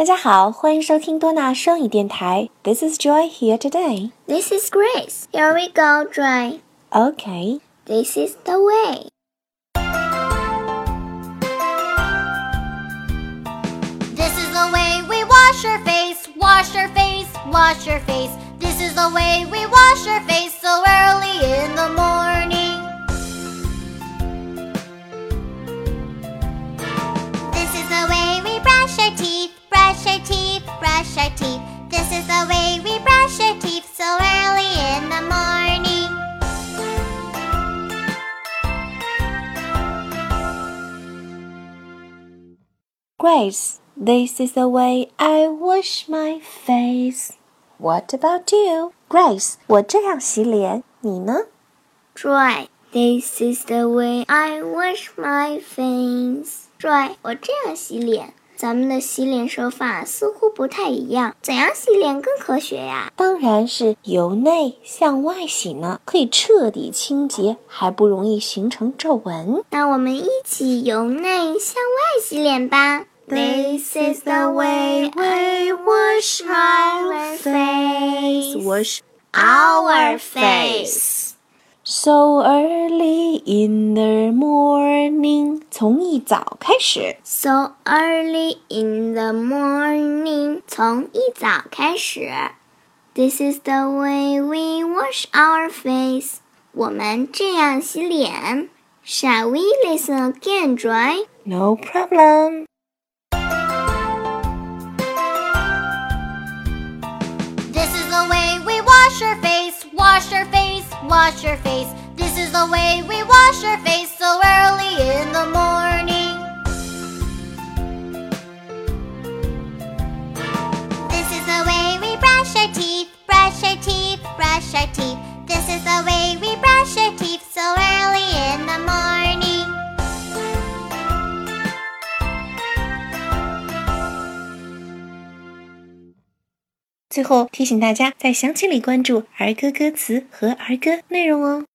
大家好，欢迎收听多纳双语电台。This is Joy here today. This is Grace. Here we go, Joy. Okay. This is the way. This is the way we wash our face, wash our face, wash our face. This is the way we wash our face so early in the morning. our teeth. This is the way we brush our teeth so early in the morning. Grace, this is the way I wash my face. What about you? Grace, 我这样洗脸，你呢？ Joy. This is the way I wash my face. Joy. 我这样洗脸。 咱们的洗脸手法似乎不太一样，怎样洗脸更科学呀？当然是由内向外洗呢，可以彻底清洁，还不容易形成皱纹。那我们一起由内向外洗脸吧。This is the way we wash our face. Wash Our face. so early in the morning，从一早开始。 So early in the morning，从一早开始。This is the way we wash our face。我们这样洗脸。Shall we listen again, Joy? No problem. This is the way we wash our face, wash our face, wash our face. This is the way we wash our face so early in the morning. This is the way we brush our teeth, brush our teeth, brush our teeth. 最后提醒大家，在详情里关注儿歌歌词和儿歌内容哦。